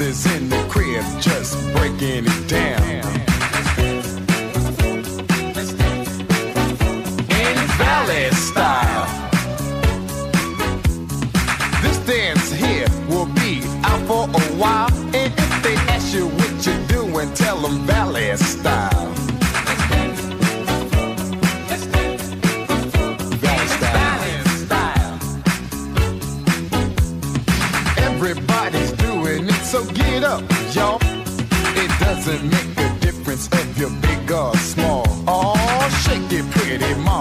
brothers in the crib just breaking it down. In Valley style. This dance here will be out for a while. And if they ask you what you're doing, tell them Valley style.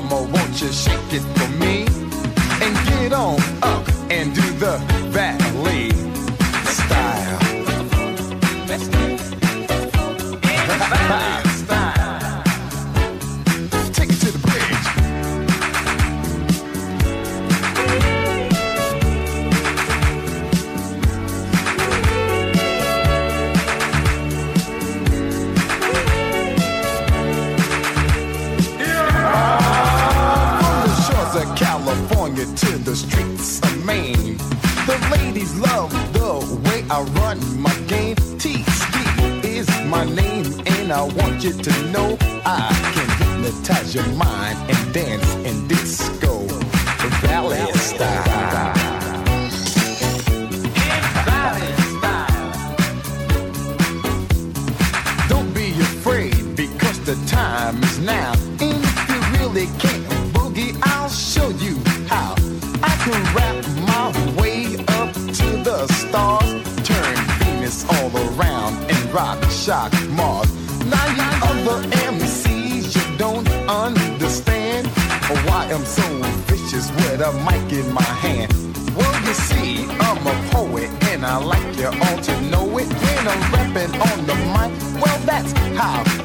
mama, won't you shake it for me? And get on up and do the shock Mars. None other MCs you don't understand oh, why I'm so vicious with a mic in my hand. Well, you see, I'm a poet and I like you all to know it. When I'm rapping on the mic, well, that's how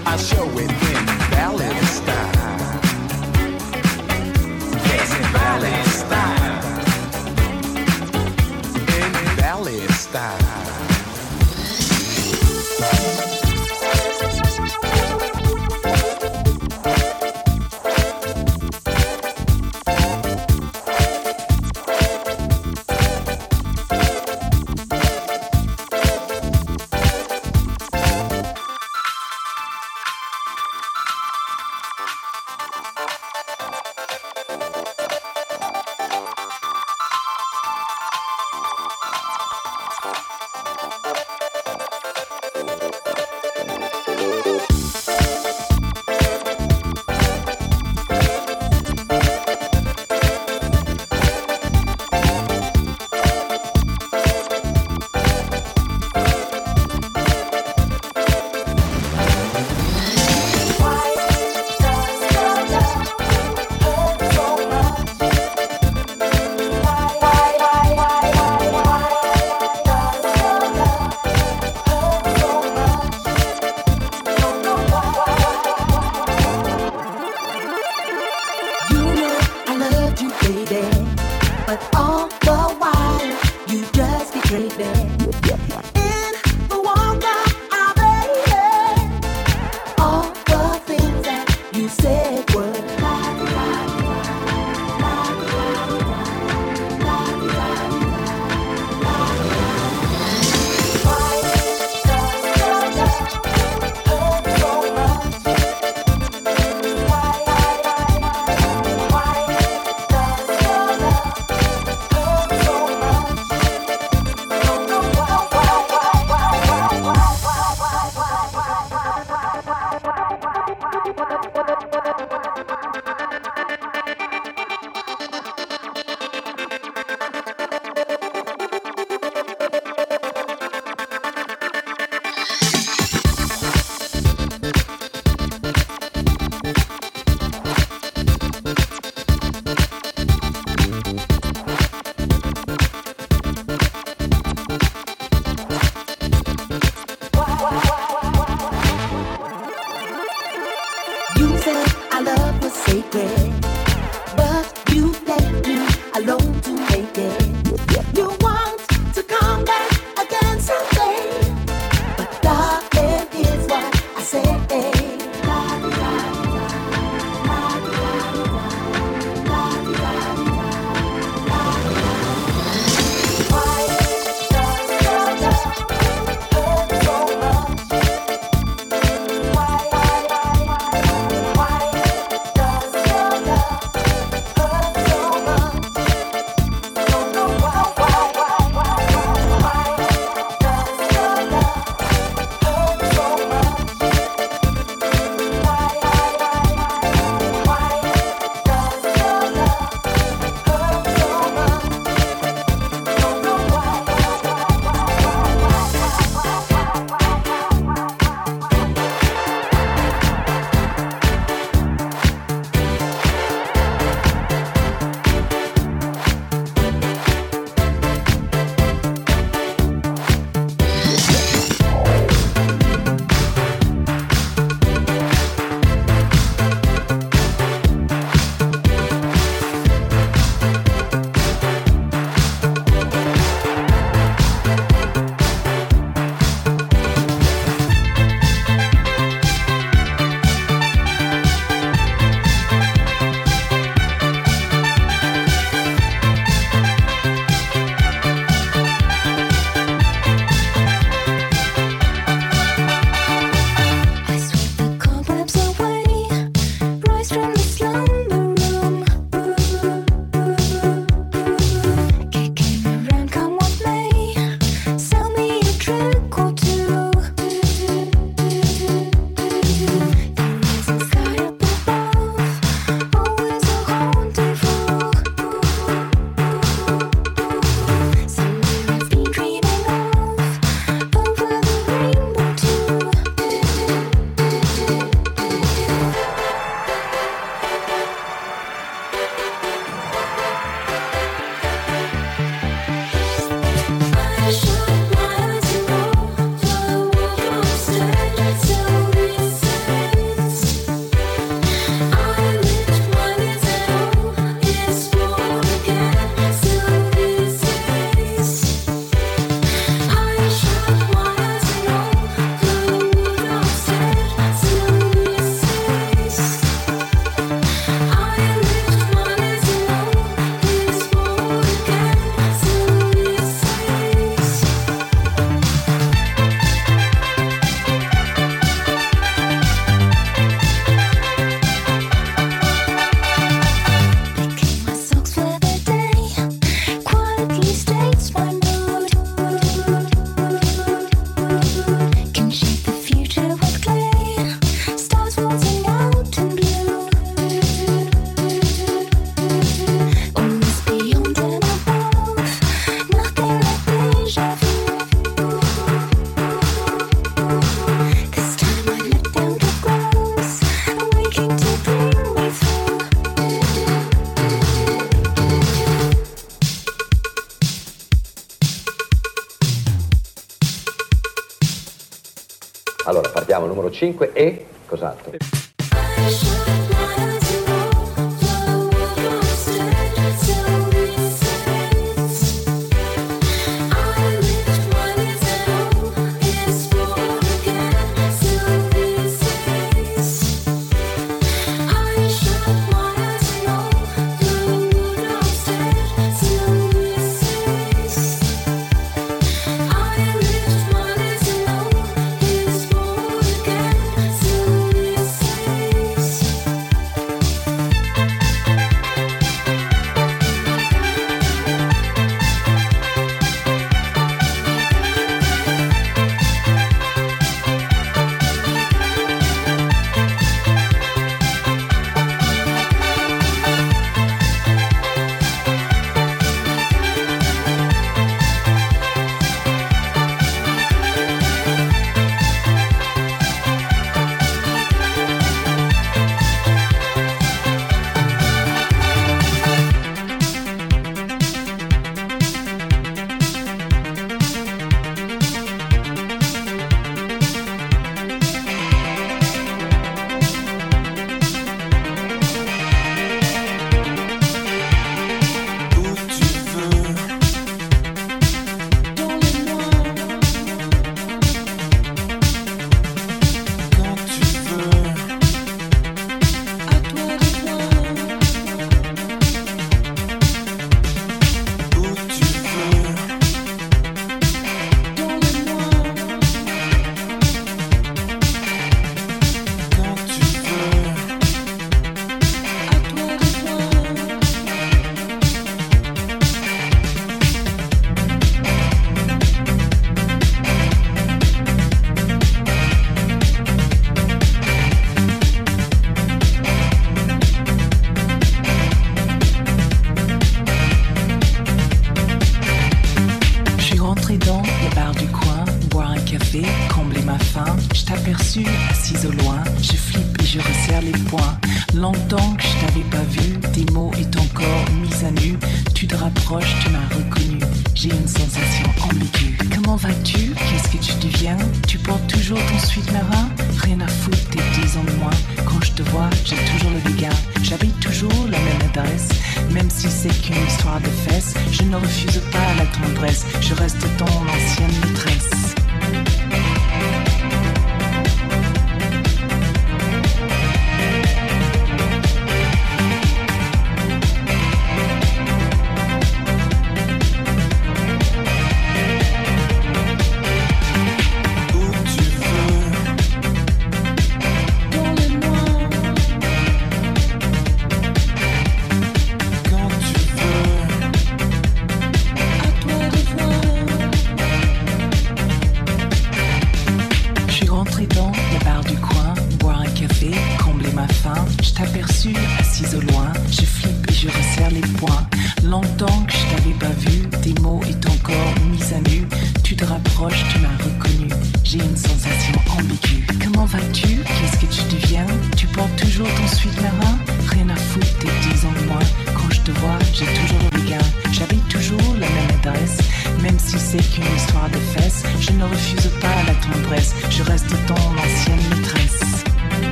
5 e cos'altro?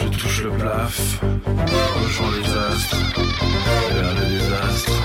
Je touche le plaf, rejoins les astres, vers le désastre.